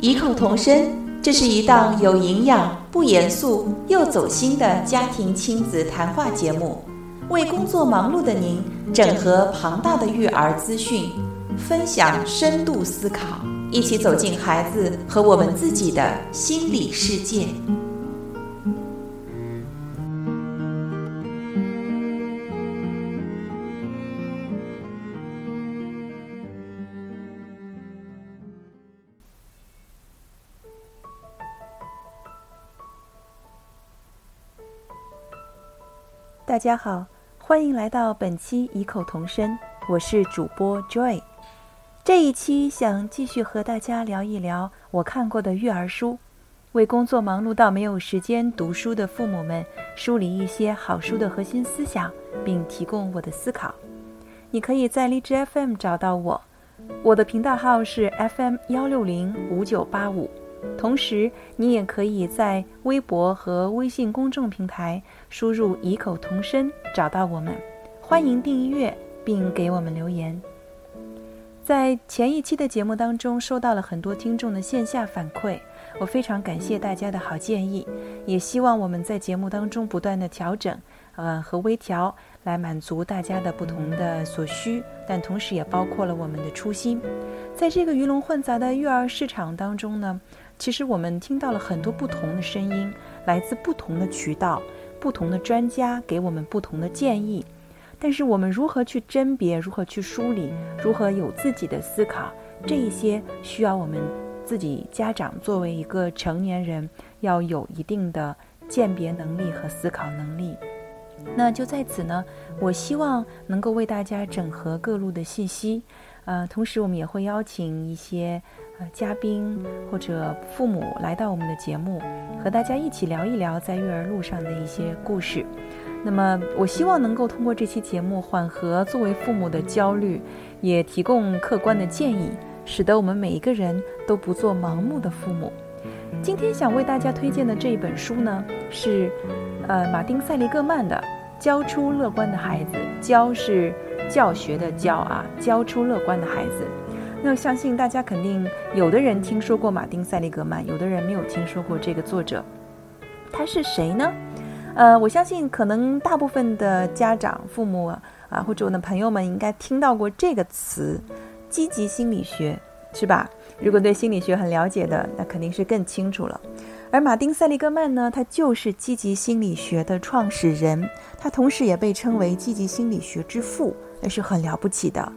异口同声，这是一档有营养、不严肃又走心的家庭亲子谈话节目，为工作忙碌的您整合庞大的育儿资讯，分享深度思考，一起走进孩子和我们自己的心理世界。大家好，欢迎来到本期异口同声，我是主播 Joy。这一期想继续和大家聊一聊我看过的育儿书，为工作忙碌到没有时间读书的父母们梳理一些好书的核心思想，并提供我的思考。你可以在荔枝 FM 找到我，我的频道号是 FM 幺六零五九八五。同时，你也可以在微博和微信公众平台输入“异口同声”找到我们。欢迎订阅并给我们留言。在前一期的节目当中，收到了很多听众的线下反馈，我非常感谢大家的好建议，也希望我们在节目当中不断的调整，呃和微调，来满足大家的不同的所需，但同时也包括了我们的初心。在这个鱼龙混杂的育儿市场当中呢。其实我们听到了很多不同的声音，来自不同的渠道，不同的专家给我们不同的建议。但是我们如何去甄别，如何去梳理，如何有自己的思考，这一些需要我们自己家长作为一个成年人要有一定的鉴别能力和思考能力。那就在此呢，我希望能够为大家整合各路的信息，呃，同时我们也会邀请一些。嘉宾或者父母来到我们的节目，和大家一起聊一聊在育儿路上的一些故事。那么，我希望能够通过这期节目缓和作为父母的焦虑，也提供客观的建议，使得我们每一个人都不做盲目的父母。今天想为大家推荐的这一本书呢，是呃马丁·塞利格曼的《教出乐观的孩子》，教是教学的教啊，教出乐观的孩子。那相信大家肯定有的人听说过马丁·塞利格曼，有的人没有听说过这个作者。他是谁呢？呃，我相信可能大部分的家长、父母啊，或者我的朋友们应该听到过这个词——积极心理学，是吧？如果对心理学很了解的，那肯定是更清楚了。而马丁·塞利格曼呢，他就是积极心理学的创始人，他同时也被称为积极心理学之父，那是很了不起的。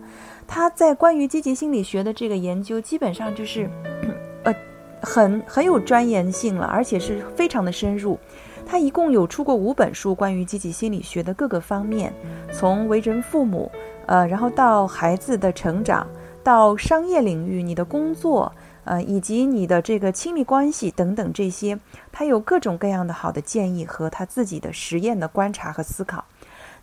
他在关于积极心理学的这个研究，基本上就是，呃，很很有专研性了，而且是非常的深入。他一共有出过五本书，关于积极心理学的各个方面，从为人父母，呃，然后到孩子的成长，到商业领域，你的工作，呃，以及你的这个亲密关系等等这些，他有各种各样的好的建议和他自己的实验的观察和思考。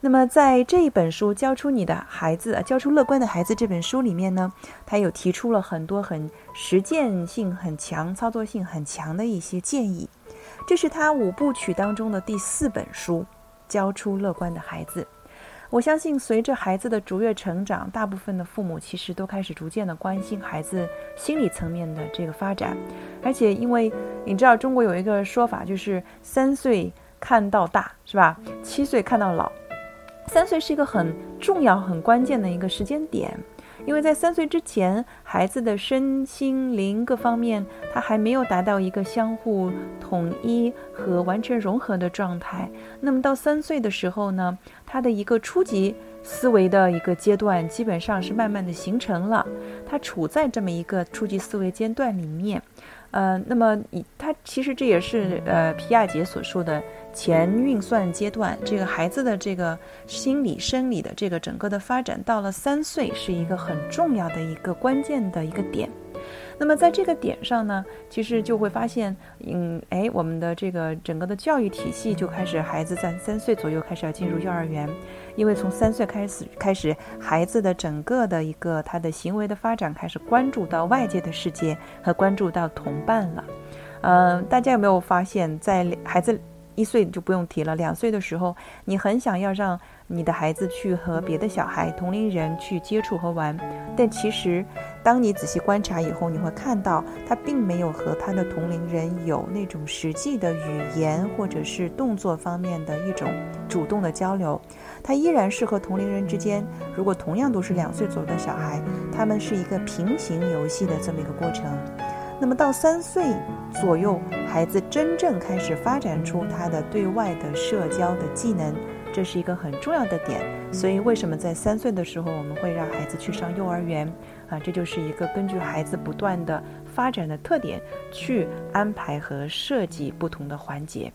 那么，在这一本书《教出你的孩子》教出乐观的孩子这本书里面呢，他有提出了很多很实践性很强、操作性很强的一些建议。这是他五部曲当中的第四本书《教出乐观的孩子》。我相信，随着孩子的逐月成长，大部分的父母其实都开始逐渐的关心孩子心理层面的这个发展。而且，因为你知道，中国有一个说法，就是三岁看到大，是吧？七岁看到老。三岁是一个很重要、很关键的一个时间点，因为在三岁之前，孩子的身心灵各方面他还没有达到一个相互统一和完全融合的状态。那么到三岁的时候呢，他的一个初级思维的一个阶段基本上是慢慢的形成了，他处在这么一个初级思维阶段里面。呃，那么他其实这也是呃皮亚杰所说的前运算阶段，这个孩子的这个心理生理的这个整个的发展到了三岁是一个很重要的一个关键的一个点。那么在这个点上呢，其实就会发现，嗯，哎，我们的这个整个的教育体系就开始，孩子在三岁左右开始要进入幼儿园。因为从三岁开始，开始孩子的整个的一个他的行为的发展开始关注到外界的世界和关注到同伴了。呃，大家有没有发现，在孩子一岁就不用提了，两岁的时候，你很想要让你的孩子去和别的小孩、同龄人去接触和玩，但其实，当你仔细观察以后，你会看到他并没有和他的同龄人有那种实际的语言或者是动作方面的一种主动的交流，他依然是和同龄人之间，如果同样都是两岁左右的小孩，他们是一个平行游戏的这么一个过程。那么到三岁左右，孩子真正开始发展出他的对外的社交的技能，这是一个很重要的点。所以为什么在三岁的时候我们会让孩子去上幼儿园啊？这就是一个根据孩子不断的发展的特点去安排和设计不同的环节。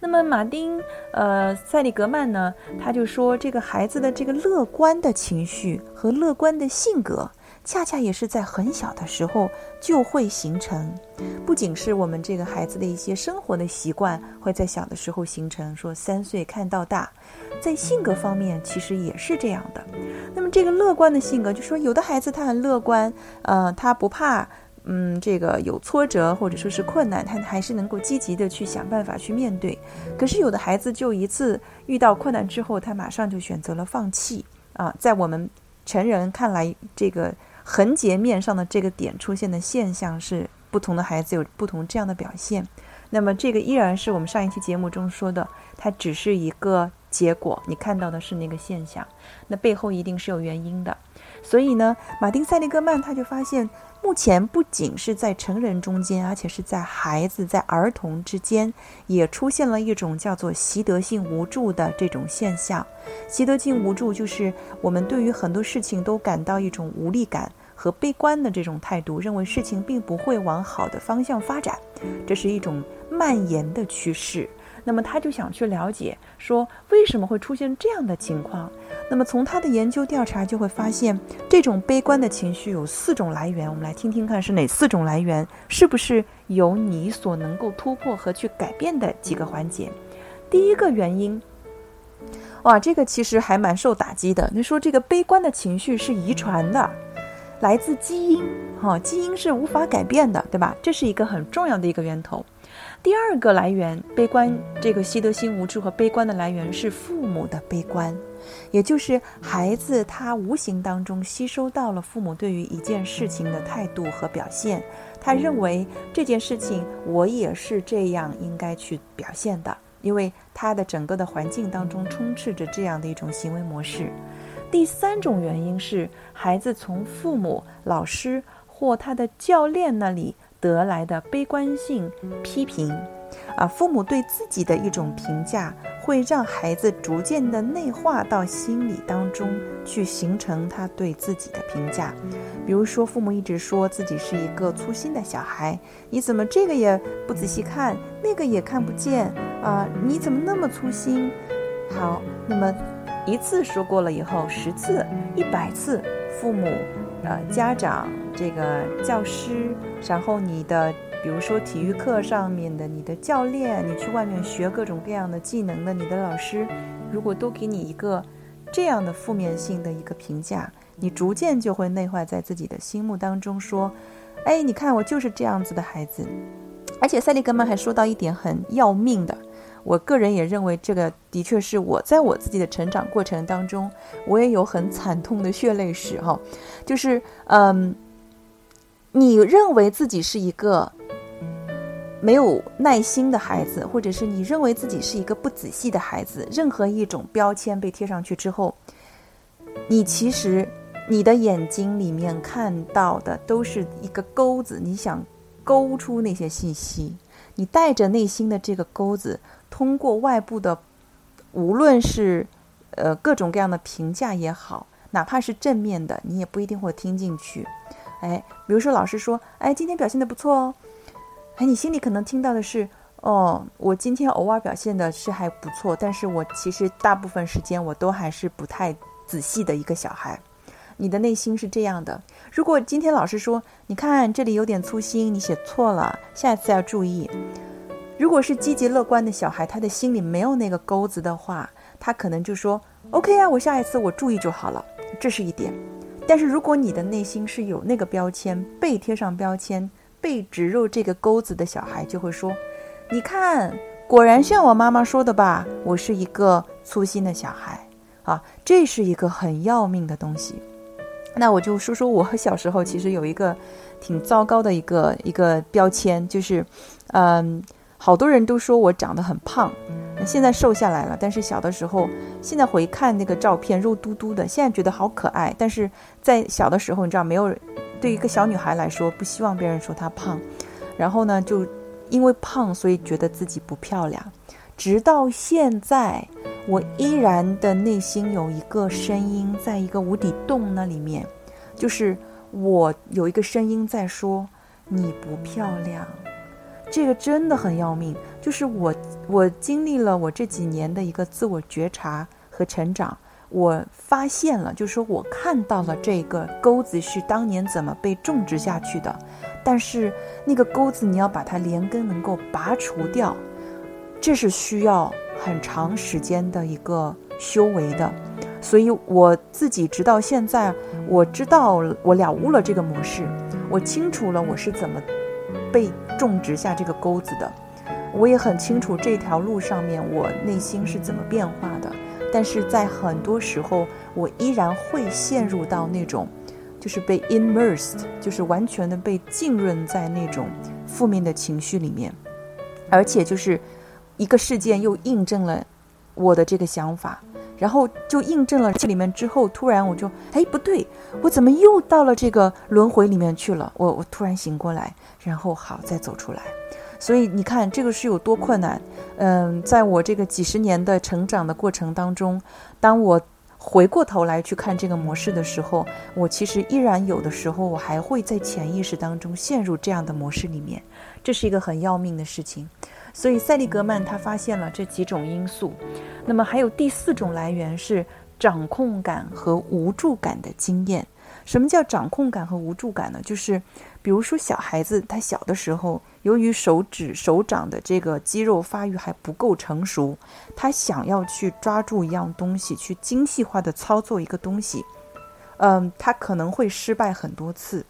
那么马丁呃塞利格曼呢，他就说这个孩子的这个乐观的情绪和乐观的性格。恰恰也是在很小的时候就会形成，不仅是我们这个孩子的一些生活的习惯会在小的时候形成，说三岁看到大，在性格方面其实也是这样的。那么这个乐观的性格，就说有的孩子他很乐观，呃，他不怕，嗯，这个有挫折或者说是困难，他还是能够积极的去想办法去面对。可是有的孩子就一次遇到困难之后，他马上就选择了放弃啊，在我们成人看来，这个。横截面上的这个点出现的现象是不同的孩子有不同这样的表现，那么这个依然是我们上一期节目中说的，它只是一个结果，你看到的是那个现象，那背后一定是有原因的。所以呢，马丁塞利格曼他就发现。目前不仅是在成人中间，而且是在孩子、在儿童之间，也出现了一种叫做习得性无助的这种现象。习得性无助就是我们对于很多事情都感到一种无力感和悲观的这种态度，认为事情并不会往好的方向发展，这是一种蔓延的趋势。那么他就想去了解，说为什么会出现这样的情况？那么从他的研究调查就会发现，这种悲观的情绪有四种来源。我们来听听看是哪四种来源，是不是有你所能够突破和去改变的几个环节？第一个原因，哇，这个其实还蛮受打击的。你说这个悲观的情绪是遗传的，来自基因，哈，基因是无法改变的，对吧？这是一个很重要的一个源头。第二个来源，悲观这个习得性无助和悲观的来源是父母的悲观，也就是孩子他无形当中吸收到了父母对于一件事情的态度和表现，他认为这件事情我也是这样应该去表现的，因为他的整个的环境当中充斥着这样的一种行为模式。第三种原因是孩子从父母、老师或他的教练那里。得来的悲观性批评，啊，父母对自己的一种评价，会让孩子逐渐的内化到心理当中去，形成他对自己的评价。比如说，父母一直说自己是一个粗心的小孩，你怎么这个也不仔细看，那个也看不见啊？你怎么那么粗心？好，那么一次说过了以后，十次、一百次，父母。呃，家长、这个教师，然后你的，比如说体育课上面的你的教练，你去外面学各种各样的技能的你的老师，如果都给你一个这样的负面性的一个评价，你逐渐就会内化在自己的心目当中，说，哎，你看我就是这样子的孩子。而且塞利格曼还说到一点很要命的。我个人也认为，这个的确是我在我自己的成长过程当中，我也有很惨痛的血泪史哈。就是，嗯，你认为自己是一个没有耐心的孩子，或者是你认为自己是一个不仔细的孩子，任何一种标签被贴上去之后，你其实你的眼睛里面看到的都是一个钩子，你想勾出那些信息，你带着内心的这个钩子。通过外部的，无论是呃各种各样的评价也好，哪怕是正面的，你也不一定会听进去。哎，比如说老师说，哎，今天表现的不错哦，哎，你心里可能听到的是，哦，我今天偶尔表现的是还不错，但是我其实大部分时间我都还是不太仔细的一个小孩。你的内心是这样的。如果今天老师说，你看这里有点粗心，你写错了，下一次要注意。如果是积极乐观的小孩，他的心里没有那个钩子的话，他可能就说：“OK 啊，我下一次我注意就好了。”这是一点。但是如果你的内心是有那个标签，被贴上标签、被植入这个钩子的小孩，就会说：“你看，果然像我妈妈说的吧，我是一个粗心的小孩啊，这是一个很要命的东西。那我就说说我小时候其实有一个挺糟糕的一个一个标签，就是，嗯，好多人都说我长得很胖，现在瘦下来了，但是小的时候，现在回看那个照片，肉嘟嘟的，现在觉得好可爱。但是在小的时候，你知道，没有对一个小女孩来说，不希望别人说她胖，然后呢，就因为胖，所以觉得自己不漂亮。直到现在，我依然的内心有一个声音，在一个无底洞那里面，就是我有一个声音在说：“你不漂亮。”这个真的很要命。就是我，我经历了我这几年的一个自我觉察和成长，我发现了，就是说我看到了这个钩子是当年怎么被种植下去的，但是那个钩子你要把它连根能够拔除掉。这是需要很长时间的一个修为的，所以我自己直到现在，我知道我了悟了这个模式，我清楚了我是怎么被种植下这个钩子的，我也很清楚这条路上面我内心是怎么变化的，但是在很多时候，我依然会陷入到那种，就是被 immersed，就是完全的被浸润在那种负面的情绪里面，而且就是。一个事件又印证了我的这个想法，然后就印证了这里面之后，突然我就哎不对，我怎么又到了这个轮回里面去了？我我突然醒过来，然后好再走出来。所以你看这个是有多困难？嗯，在我这个几十年的成长的过程当中，当我回过头来去看这个模式的时候，我其实依然有的时候我还会在潜意识当中陷入这样的模式里面，这是一个很要命的事情。所以塞利格曼他发现了这几种因素，那么还有第四种来源是掌控感和无助感的经验。什么叫掌控感和无助感呢？就是比如说小孩子他小的时候，由于手指手掌的这个肌肉发育还不够成熟，他想要去抓住一样东西，去精细化的操作一个东西，嗯，他可能会失败很多次。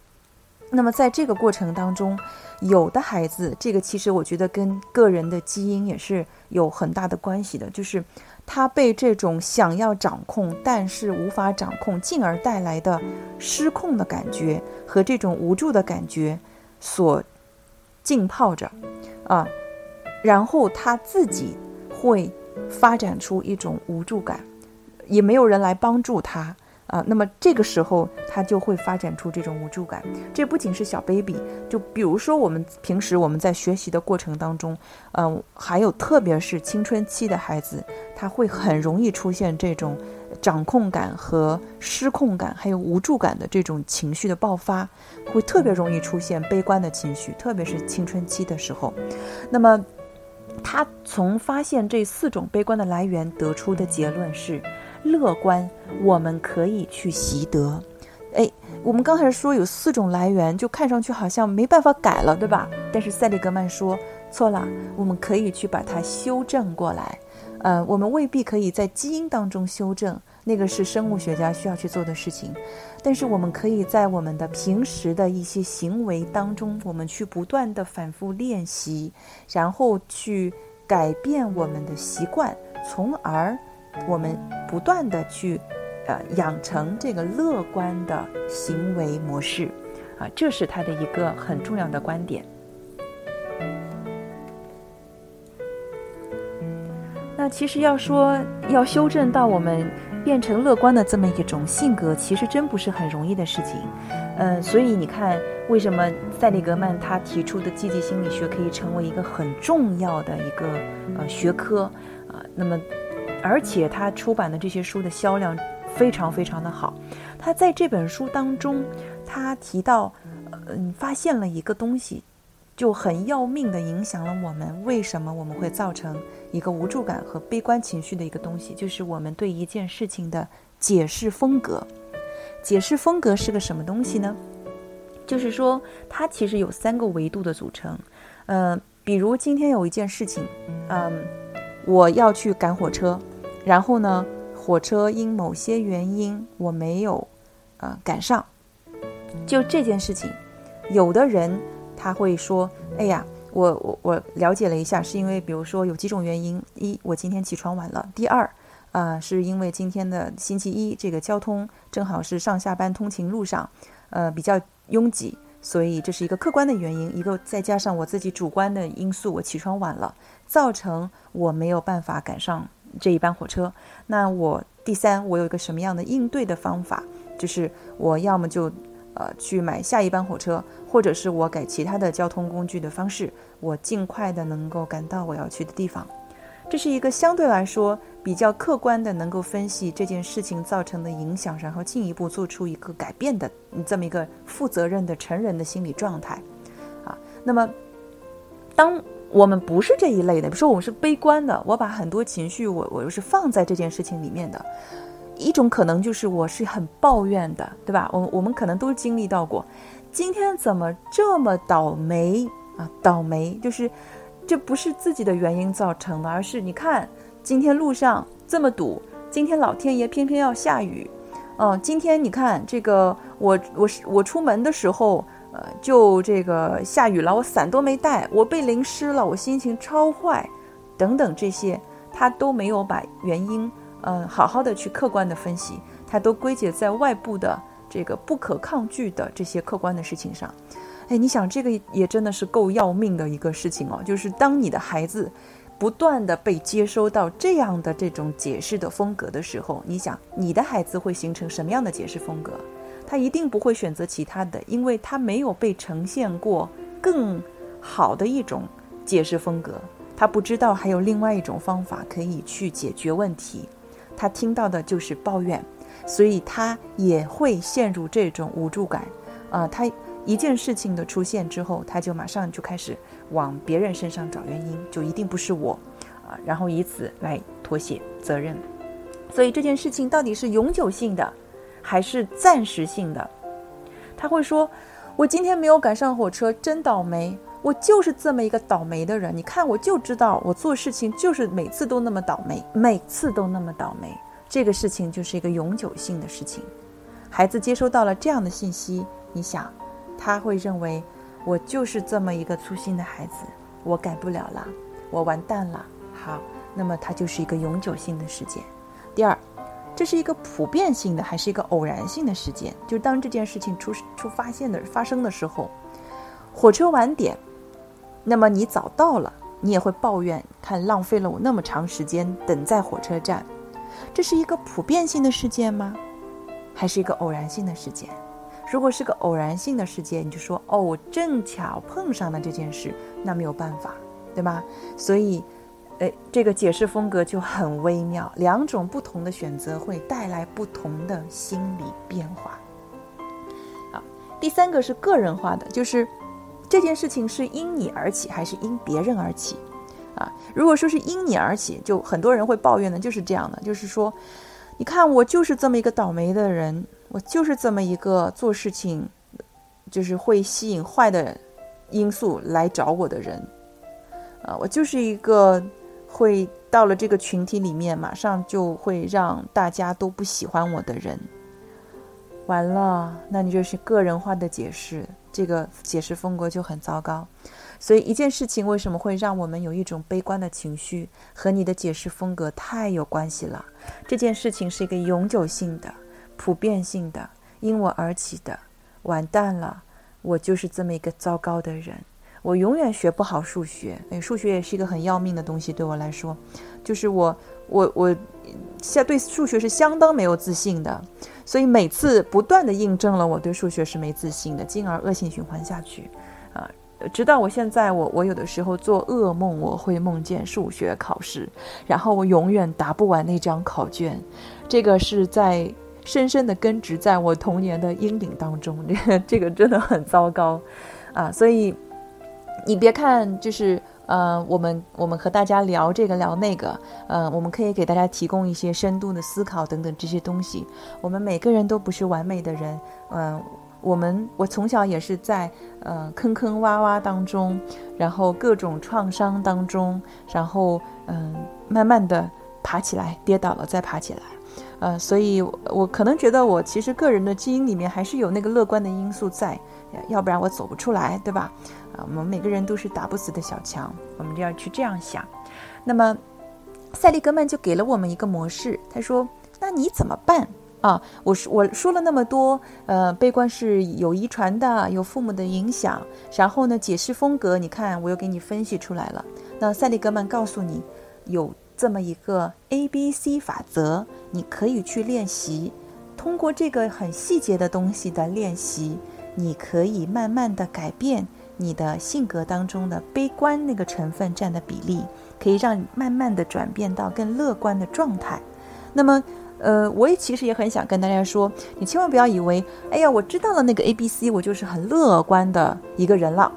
那么在这个过程当中，有的孩子，这个其实我觉得跟个人的基因也是有很大的关系的，就是他被这种想要掌控但是无法掌控，进而带来的失控的感觉和这种无助的感觉所浸泡着，啊，然后他自己会发展出一种无助感，也没有人来帮助他。啊，那么这个时候他就会发展出这种无助感。这不仅是小 baby，就比如说我们平时我们在学习的过程当中，嗯，还有特别是青春期的孩子，他会很容易出现这种掌控感和失控感，还有无助感的这种情绪的爆发，会特别容易出现悲观的情绪，特别是青春期的时候。那么他从发现这四种悲观的来源得出的结论是。乐观，我们可以去习得。哎，我们刚才说有四种来源，就看上去好像没办法改了，对吧？但是塞利格曼说错了，我们可以去把它修正过来。呃，我们未必可以在基因当中修正，那个是生物学家需要去做的事情。但是我们可以在我们的平时的一些行为当中，我们去不断的反复练习，然后去改变我们的习惯，从而。我们不断的去，呃，养成这个乐观的行为模式，啊，这是他的一个很重要的观点。那其实要说要修正到我们变成乐观的这么一种性格，其实真不是很容易的事情。嗯，所以你看，为什么塞利格曼他提出的积极心理学可以成为一个很重要的一个呃学科啊？那么。而且他出版的这些书的销量非常非常的好。他在这本书当中，他提到，嗯，发现了一个东西，就很要命的影响了我们。为什么我们会造成一个无助感和悲观情绪的一个东西，就是我们对一件事情的解释风格。解释风格是个什么东西呢？就是说，它其实有三个维度的组成。嗯，比如今天有一件事情，嗯，我要去赶火车。然后呢，火车因某些原因我没有，呃，赶上。就这件事情，有的人他会说：“哎呀，我我我了解了一下，是因为比如说有几种原因：一，我今天起床晚了；第二，啊，是因为今天的星期一这个交通正好是上下班通勤路上，呃，比较拥挤，所以这是一个客观的原因。一个再加上我自己主观的因素，我起床晚了，造成我没有办法赶上这一班火车。那我第三，我有一个什么样的应对的方法？就是我要么就。呃，去买下一班火车，或者是我改其他的交通工具的方式，我尽快的能够赶到我要去的地方。这是一个相对来说比较客观的，能够分析这件事情造成的影响，然后进一步做出一个改变的这么一个负责任的成人的心理状态。啊，那么当我们不是这一类的，比如说我们是悲观的，我把很多情绪我我又是放在这件事情里面的。一种可能就是我是很抱怨的，对吧？我我们可能都经历到过，今天怎么这么倒霉啊？倒霉就是，这不是自己的原因造成的，而是你看今天路上这么堵，今天老天爷偏偏要下雨，嗯，今天你看这个我我是我出门的时候，呃，就这个下雨了，我伞都没带，我被淋湿了，我心情超坏，等等这些，他都没有把原因。嗯，好好的去客观的分析，他都归结在外部的这个不可抗拒的这些客观的事情上。哎，你想这个也真的是够要命的一个事情哦。就是当你的孩子不断的被接收到这样的这种解释的风格的时候，你想你的孩子会形成什么样的解释风格？他一定不会选择其他的，因为他没有被呈现过更好的一种解释风格，他不知道还有另外一种方法可以去解决问题。他听到的就是抱怨，所以他也会陷入这种无助感。啊，他一件事情的出现之后，他就马上就开始往别人身上找原因，就一定不是我，啊，然后以此来脱卸责任。所以这件事情到底是永久性的，还是暂时性的？他会说：“我今天没有赶上火车，真倒霉。我就是这么一个倒霉的人。你看，我就知道我做事情就是每次都那么倒霉，每次都那么倒霉。这个事情就是一个永久性的事情。孩子接收到了这样的信息，你想，他会认为我就是这么一个粗心的孩子，我改不了了，我完蛋了。好，那么它就是一个永久性的事件。第二，这是一个普遍性的还是一个偶然性的事件？就当这件事情出出发现的发生的时候，火车晚点。那么你早到了，你也会抱怨，看浪费了我那么长时间等在火车站，这是一个普遍性的事件吗？还是一个偶然性的事件？如果是个偶然性的事件，你就说哦，我正巧碰上了这件事，那没有办法，对吧？所以，呃，这个解释风格就很微妙，两种不同的选择会带来不同的心理变化。好，第三个是个人化的，就是。这件事情是因你而起还是因别人而起？啊，如果说是因你而起，就很多人会抱怨的，就是这样的，就是说，你看我就是这么一个倒霉的人，我就是这么一个做事情就是会吸引坏的因素来找我的人，啊，我就是一个会到了这个群体里面，马上就会让大家都不喜欢我的人。完了，那你就是个人化的解释。这个解释风格就很糟糕，所以一件事情为什么会让我们有一种悲观的情绪，和你的解释风格太有关系了。这件事情是一个永久性的、普遍性的，因我而起的。完蛋了，我就是这么一个糟糕的人，我永远学不好数学。哎，数学也是一个很要命的东西，对我来说，就是我我我，现对数学是相当没有自信的。所以每次不断的印证了我对数学是没自信的，进而恶性循环下去，啊，直到我现在，我我有的时候做噩梦，我会梦见数学考试，然后我永远答不完那张考卷，这个是在深深的根植在我童年的阴影当中，这个这个真的很糟糕，啊，所以你别看就是。呃，我们我们和大家聊这个聊那个，呃，我们可以给大家提供一些深度的思考等等这些东西。我们每个人都不是完美的人，嗯，我们我从小也是在呃坑坑洼洼当中，然后各种创伤当中，然后嗯，慢慢的爬起来，跌倒了再爬起来，呃，所以我可能觉得我其实个人的基因里面还是有那个乐观的因素在。要不然我走不出来，对吧？啊，我们每个人都是打不死的小强，我们就要去这样想。那么，塞利格曼就给了我们一个模式，他说：“那你怎么办啊？我说我说了那么多，呃，悲观是有遗传的，有父母的影响。然后呢，解释风格，你看我又给你分析出来了。那塞利格曼告诉你，有这么一个 A B C 法则，你可以去练习。通过这个很细节的东西的练习，你可以慢慢的改变。”你的性格当中的悲观那个成分占的比例，可以让你慢慢的转变到更乐观的状态。那么，呃，我也其实也很想跟大家说，你千万不要以为，哎呀，我知道了那个 A B C，我就是很乐观的一个人了。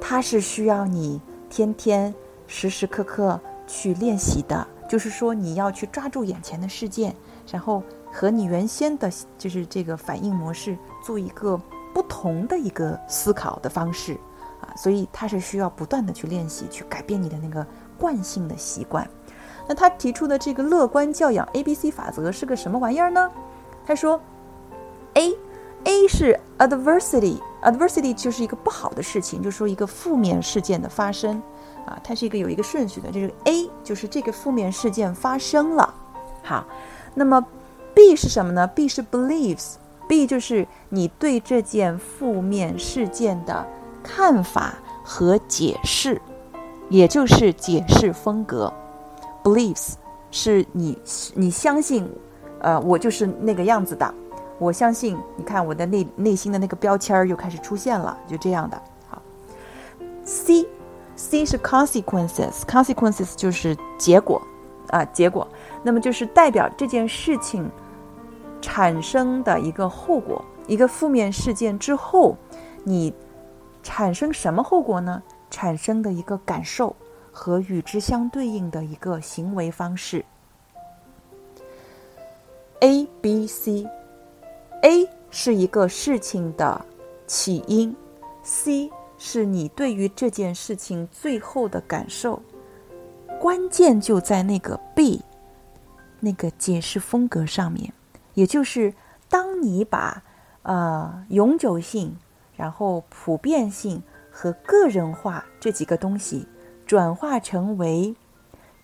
它是需要你天天时时刻刻去练习的，就是说你要去抓住眼前的事件，然后和你原先的就是这个反应模式做一个同的一个思考的方式。啊，所以他是需要不断的去练习，去改变你的那个惯性的习惯。那他提出的这个乐观教养 A B C 法则是个什么玩意儿呢？他说，A A 是 adversity，adversity 就是一个不好的事情，就是说一个负面事件的发生啊，它是一个有一个顺序的，就是 A 就是这个负面事件发生了。好，那么 B 是什么呢？B 是 believes B 就是你对这件负面事件的。看法和解释，也就是解释风格，beliefs 是你你相信，呃，我就是那个样子的。我相信，你看我的内内心的那个标签儿又开始出现了，就这样的。好，C C 是 consequences，consequences 就是结果啊，结果。那么就是代表这件事情产生的一个后果，一个负面事件之后，你。产生什么后果呢？产生的一个感受和与之相对应的一个行为方式。A、B、C，A 是一个事情的起因，C 是你对于这件事情最后的感受。关键就在那个 B，那个解释风格上面，也就是当你把呃永久性。然后，普遍性和个人化这几个东西转化成为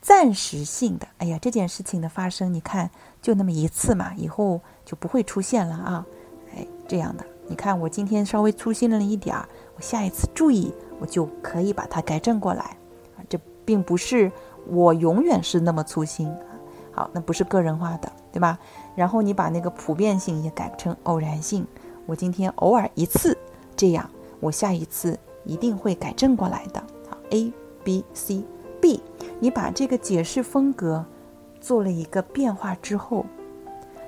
暂时性的。哎呀，这件事情的发生，你看就那么一次嘛，以后就不会出现了啊！哎，这样的，你看我今天稍微粗心了一点儿，我下一次注意，我就可以把它改正过来啊。这并不是我永远是那么粗心啊。好，那不是个人化的，对吧？然后你把那个普遍性也改成偶然性，我今天偶尔一次。这样，我下一次一定会改正过来的。好，A、B、C、B，你把这个解释风格做了一个变化之后，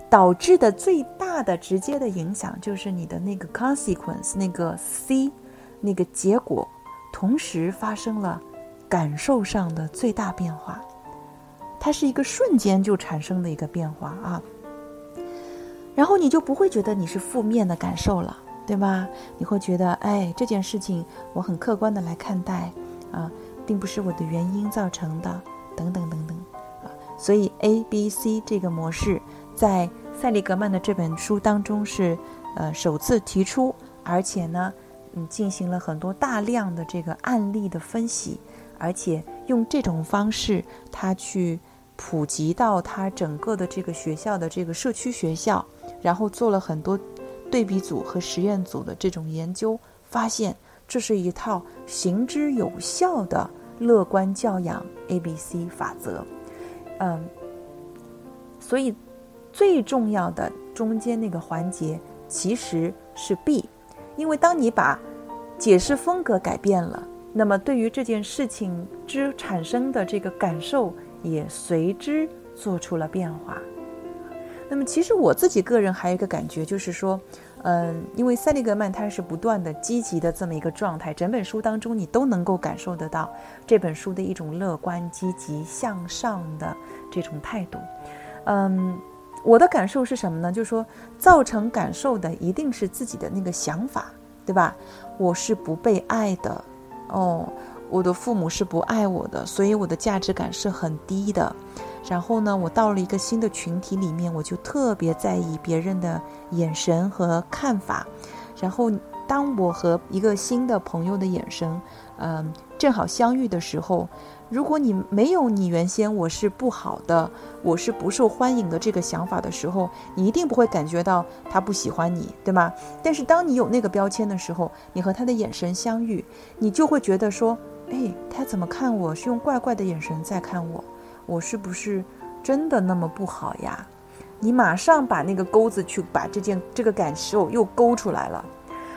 导致的最大的直接的影响就是你的那个 consequence，那个 C，那个结果，同时发生了感受上的最大变化。它是一个瞬间就产生的一个变化啊，然后你就不会觉得你是负面的感受了。对吧？你会觉得，哎，这件事情我很客观的来看待，啊，并不是我的原因造成的，等等等等，啊，所以 A、B、C 这个模式在塞利格曼的这本书当中是，呃，首次提出，而且呢，嗯，进行了很多大量的这个案例的分析，而且用这种方式，他去普及到他整个的这个学校的这个社区学校，然后做了很多。对比组和实验组的这种研究发现，这是一套行之有效的乐观教养 A B C 法则。嗯，所以最重要的中间那个环节其实是 B，因为当你把解释风格改变了，那么对于这件事情之产生的这个感受也随之做出了变化。那么，其实我自己个人还有一个感觉，就是说，嗯，因为塞利格曼他是不断的积极的这么一个状态，整本书当中你都能够感受得到这本书的一种乐观、积极向上的这种态度。嗯，我的感受是什么呢？就是说，造成感受的一定是自己的那个想法，对吧？我是不被爱的，哦，我的父母是不爱我的，所以我的价值感是很低的。然后呢，我到了一个新的群体里面，我就特别在意别人的眼神和看法。然后当我和一个新的朋友的眼神，嗯，正好相遇的时候，如果你没有你原先我是不好的，我是不受欢迎的这个想法的时候，你一定不会感觉到他不喜欢你，对吗？但是当你有那个标签的时候，你和他的眼神相遇，你就会觉得说，哎，他怎么看我是用怪怪的眼神在看我，我是不是真的那么不好呀？你马上把那个钩子去把这件这个感受又勾出来了，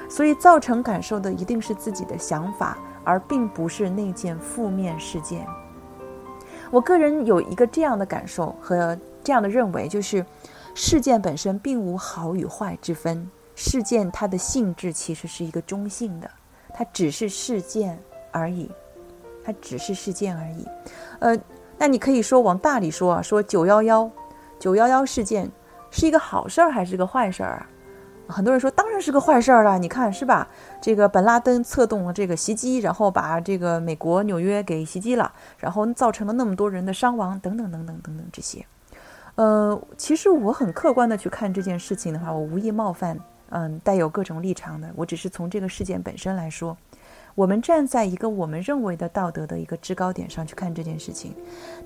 所以造成感受的一定是自己的想法，而并不是那件负面事件。我个人有一个这样的感受和这样的认为，就是事件本身并无好与坏之分，事件它的性质其实是一个中性的，它只是事件而已，它只是事件而已。呃，那你可以说往大里说啊，说九幺幺。九幺幺事件是一个好事儿还是个坏事儿啊？很多人说当然是个坏事儿了。你看是吧？这个本拉登策动了这个袭击，然后把这个美国纽约给袭击了，然后造成了那么多人的伤亡，等等等等等等这些。呃，其实我很客观的去看这件事情的话，我无意冒犯，嗯，带有各种立场的。我只是从这个事件本身来说，我们站在一个我们认为的道德的一个制高点上去看这件事情。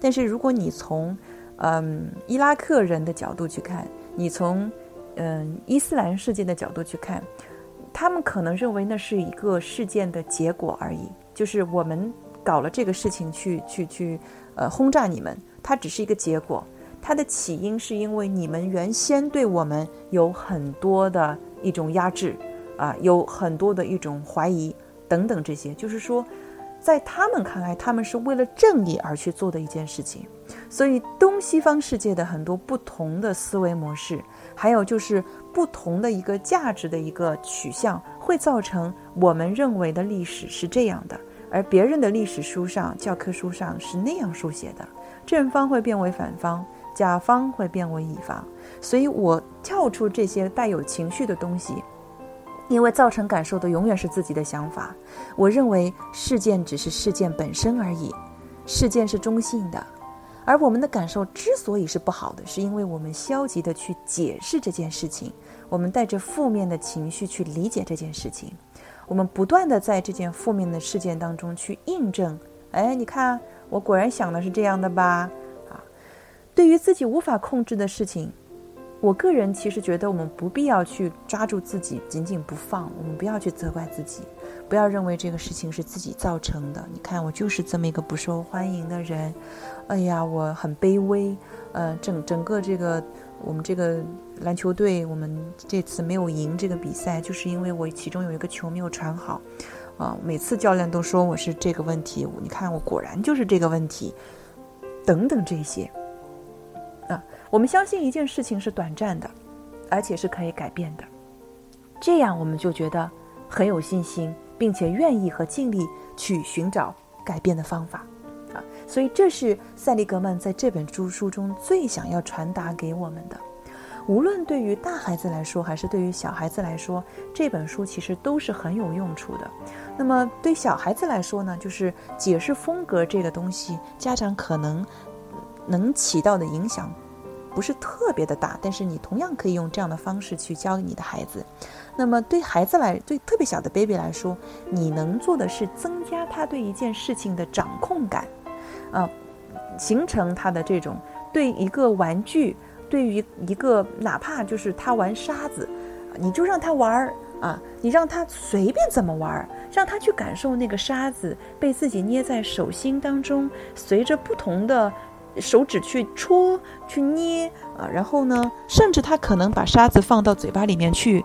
但是如果你从嗯，伊拉克人的角度去看，你从嗯伊斯兰世界的角度去看，他们可能认为那是一个事件的结果而已，就是我们搞了这个事情去去去呃轰炸你们，它只是一个结果，它的起因是因为你们原先对我们有很多的一种压制啊，有很多的一种怀疑等等这些，就是说。在他们看来，他们是为了正义而去做的一件事情，所以东西方世界的很多不同的思维模式，还有就是不同的一个价值的一个取向，会造成我们认为的历史是这样的，而别人的历史书上、教科书上是那样书写的，正方会变为反方，甲方会变为乙方，所以我跳出这些带有情绪的东西。因为造成感受的永远是自己的想法。我认为事件只是事件本身而已，事件是中性的，而我们的感受之所以是不好的，是因为我们消极的去解释这件事情，我们带着负面的情绪去理解这件事情，我们不断的在这件负面的事件当中去印证。哎，你看，我果然想的是这样的吧？啊，对于自己无法控制的事情。我个人其实觉得，我们不必要去抓住自己紧紧不放，我们不要去责怪自己，不要认为这个事情是自己造成的。你看，我就是这么一个不受欢迎的人，哎呀，我很卑微。呃，整整个这个我们这个篮球队，我们这次没有赢这个比赛，就是因为我其中有一个球没有传好。啊，每次教练都说我是这个问题，你看我果然就是这个问题，等等这些。我们相信一件事情是短暂的，而且是可以改变的，这样我们就觉得很有信心，并且愿意和尽力去寻找改变的方法啊！所以这是塞利格曼在这本著书中最想要传达给我们的。无论对于大孩子来说，还是对于小孩子来说，这本书其实都是很有用处的。那么对小孩子来说呢，就是解释风格这个东西，家长可能能起到的影响。不是特别的大，但是你同样可以用这样的方式去教你的孩子。那么对孩子来，对特别小的 baby 来说，你能做的是增加他对一件事情的掌控感，啊，形成他的这种对一个玩具，对于一个哪怕就是他玩沙子，你就让他玩儿啊，你让他随便怎么玩儿，让他去感受那个沙子被自己捏在手心当中，随着不同的。手指去戳、去捏啊，然后呢，甚至他可能把沙子放到嘴巴里面去，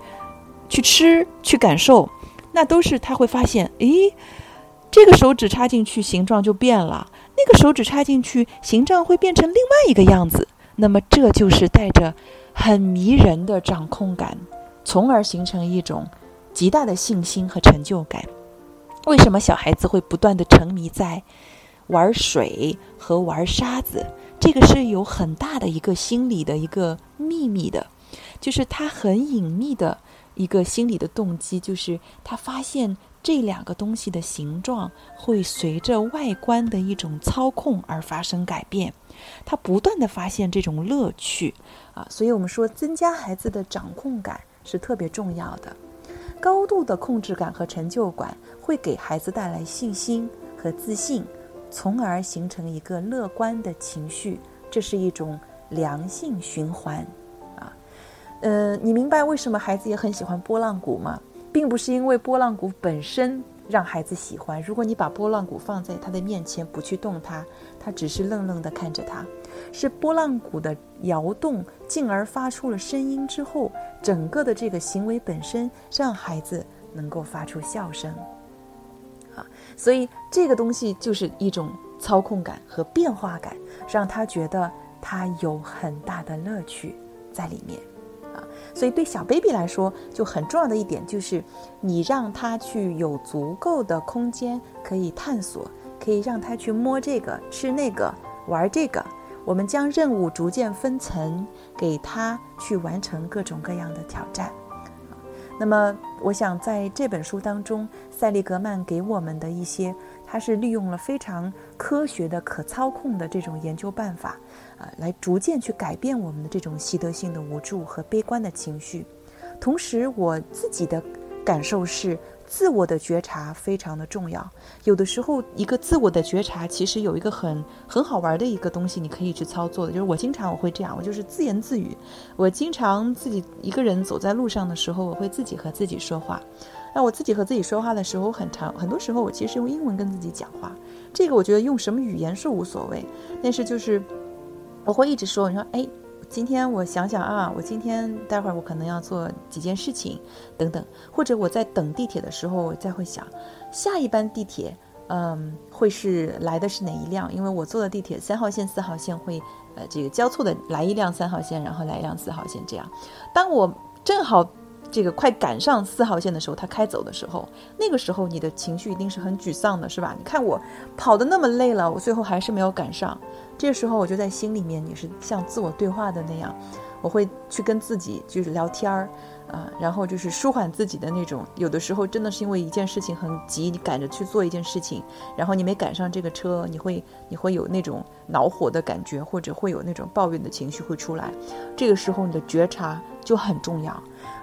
去吃、去感受，那都是他会发现，诶，这个手指插进去形状就变了，那个手指插进去形状会变成另外一个样子。那么这就是带着很迷人的掌控感，从而形成一种极大的信心和成就感。为什么小孩子会不断的沉迷在？玩水和玩沙子，这个是有很大的一个心理的一个秘密的，就是他很隐秘的一个心理的动机，就是他发现这两个东西的形状会随着外观的一种操控而发生改变，他不断的发现这种乐趣啊，所以我们说增加孩子的掌控感是特别重要的。高度的控制感和成就感会给孩子带来信心和自信，从而形成一个乐观的情绪。这是一种良性循环，啊，呃，你明白为什么孩子也很喜欢拨浪鼓吗？并不是因为拨浪鼓本身让孩子喜欢。如果你把拨浪鼓放在他的面前，不去动它，他只是愣愣地看着它。是拨浪鼓的摇动，进而发出了声音之后，整个的这个行为本身让孩子能够发出笑声，所以这个东西就是一种操控感和变化感，让他觉得他有很大的乐趣在里面，啊，所以对小 baby 来说就很重要的一点就是，你让他去有足够的空间可以探索，可以让他去摸这个、吃那个、玩这个。我们将任务逐渐分层，给他去完成各种各样的挑战。那么，我想在这本书当中，塞利格曼给我们的一些，他是利用了非常科学的、可操控的这种研究办法，啊，来逐渐去改变我们的这种习得性的无助和悲观的情绪。同时，我自己的感受是。自我的觉察非常的重要。有的时候，一个自我的觉察其实有一个很很好玩的一个东西，你可以去操作的。就是我经常我会这样，我就是自言自语。我经常自己一个人走在路上的时候，我会自己和自己说话。那我自己和自己说话的时候，很长很多时候我其实用英文跟自己讲话。这个我觉得用什么语言是无所谓，但是就是我会一直说，你说哎。今天我想想啊，我今天待会儿我可能要做几件事情，等等，或者我在等地铁的时候，我再会想，下一班地铁，嗯，会是来的是哪一辆？因为我坐的地铁三号线、四号线会，呃，这个交错的来一辆三号线，然后来一辆四号线，这样。当我正好这个快赶上四号线的时候，他开走的时候，那个时候你的情绪一定是很沮丧的，是吧？你看我跑的那么累了，我最后还是没有赶上。这时候我就在心里面你是像自我对话的那样，我会去跟自己就是聊天儿，啊，然后就是舒缓自己的那种。有的时候真的是因为一件事情很急，你赶着去做一件事情，然后你没赶上这个车，你会你会有那种恼火的感觉，或者会有那种抱怨的情绪会出来。这个时候你的觉察就很重要。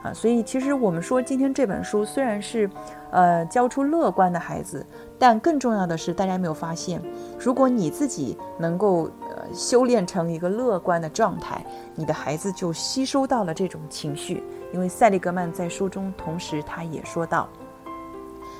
啊，所以其实我们说，今天这本书虽然是，呃，教出乐观的孩子，但更重要的是，大家有没有发现，如果你自己能够修炼成一个乐观的状态，你的孩子就吸收到了这种情绪。因为塞利格曼在书中同时他也说到，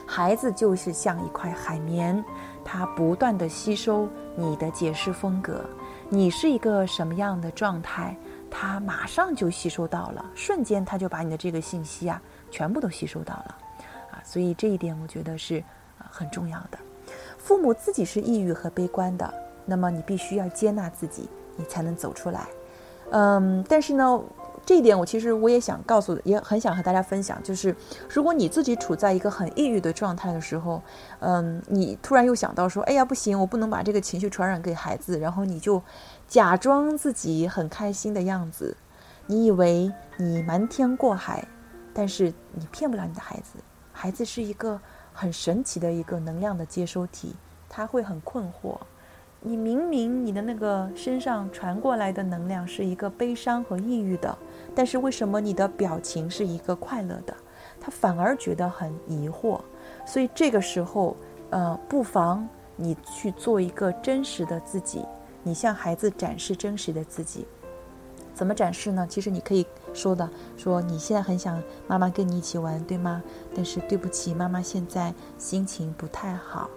孩子就是像一块海绵，他不断的吸收你的解释风格，你是一个什么样的状态。他马上就吸收到了，瞬间他就把你的这个信息啊全部都吸收到了，啊，所以这一点我觉得是很重要的。父母自己是抑郁和悲观的，那么你必须要接纳自己，你才能走出来。嗯，但是呢，这一点我其实我也想告诉，也很想和大家分享，就是如果你自己处在一个很抑郁的状态的时候，嗯，你突然又想到说，哎呀不行，我不能把这个情绪传染给孩子，然后你就。假装自己很开心的样子，你以为你瞒天过海，但是你骗不了你的孩子。孩子是一个很神奇的一个能量的接收体，他会很困惑。你明明你的那个身上传过来的能量是一个悲伤和抑郁的，但是为什么你的表情是一个快乐的？他反而觉得很疑惑。所以这个时候，呃，不妨你去做一个真实的自己。你向孩子展示真实的自己，怎么展示呢？其实你可以说的，说你现在很想妈妈跟你一起玩，对吗？但是对不起，妈妈现在心情不太好。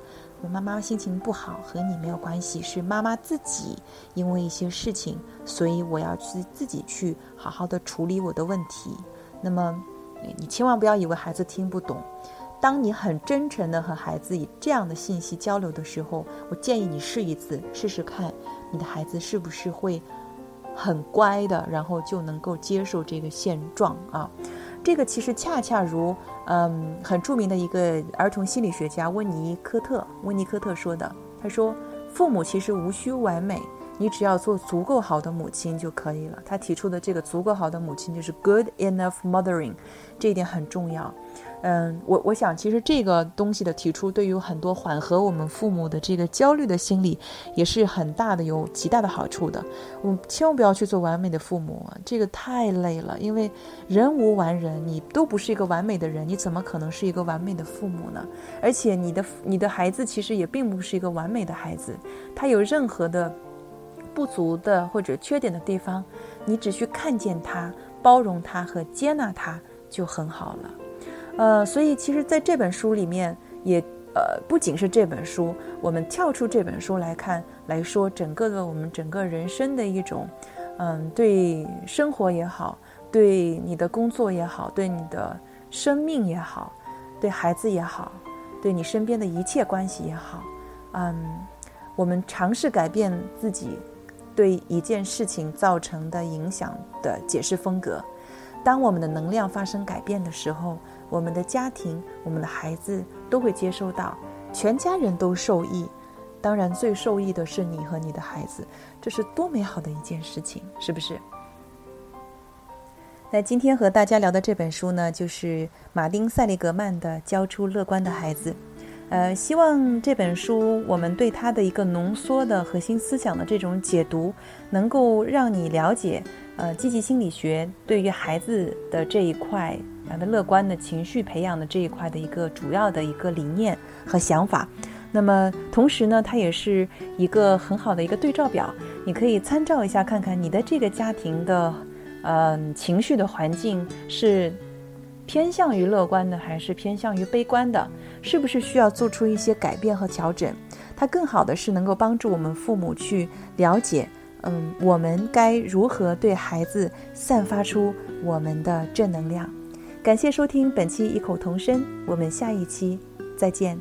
我妈妈心情不好和你没有关系，是妈妈自己因为一些事情，所以我要去自己去好好的处理我的问题。那么，你千万不要以为孩子听不懂。当你很真诚的和孩子以这样的信息交流的时候，我建议你试一次，试试看，你的孩子是不是会很乖的，然后就能够接受这个现状啊？这个其实恰恰如，嗯，很著名的一个儿童心理学家温尼科特，温尼科特说的，他说，父母其实无需完美，你只要做足够好的母亲就可以了。他提出的这个足够好的母亲就是 good enough mothering，这一点很重要。嗯，我我想其实这个东西的提出，对于很多缓和我们父母的这个焦虑的心理，也是很大的有极大的好处的。我们千万不要去做完美的父母，这个太累了。因为人无完人，你都不是一个完美的人，你怎么可能是一个完美的父母呢？而且你的你的孩子其实也并不是一个完美的孩子，他有任何的不足的或者缺点的地方，你只需看见他、包容他和接纳他就很好了。呃，所以其实在这本书里面，也呃不仅是这本书，我们跳出这本书来看来说，整个的我们整个人生的一种，嗯，对生活也好，对你的工作也好，对你的生命也好，对孩子也好，对你身边的一切关系也好，嗯，我们尝试改变自己对一件事情造成的影响的解释风格。当我们的能量发生改变的时候。我们的家庭，我们的孩子都会接收到，全家人都受益。当然，最受益的是你和你的孩子，这是多美好的一件事情，是不是？那今天和大家聊的这本书呢，就是马丁·塞利格曼的《教出乐观的孩子》。呃，希望这本书我们对它的一个浓缩的核心思想的这种解读，能够让你了解，呃，积极心理学对于孩子的这一块。他的乐观的情绪培养的这一块的一个主要的一个理念和想法，那么同时呢，它也是一个很好的一个对照表，你可以参照一下，看看你的这个家庭的，嗯，情绪的环境是偏向于乐观的还是偏向于悲观的，是不是需要做出一些改变和调整？它更好的是能够帮助我们父母去了解，嗯，我们该如何对孩子散发出我们的正能量。感谢收听本期异口同声，我们下一期再见。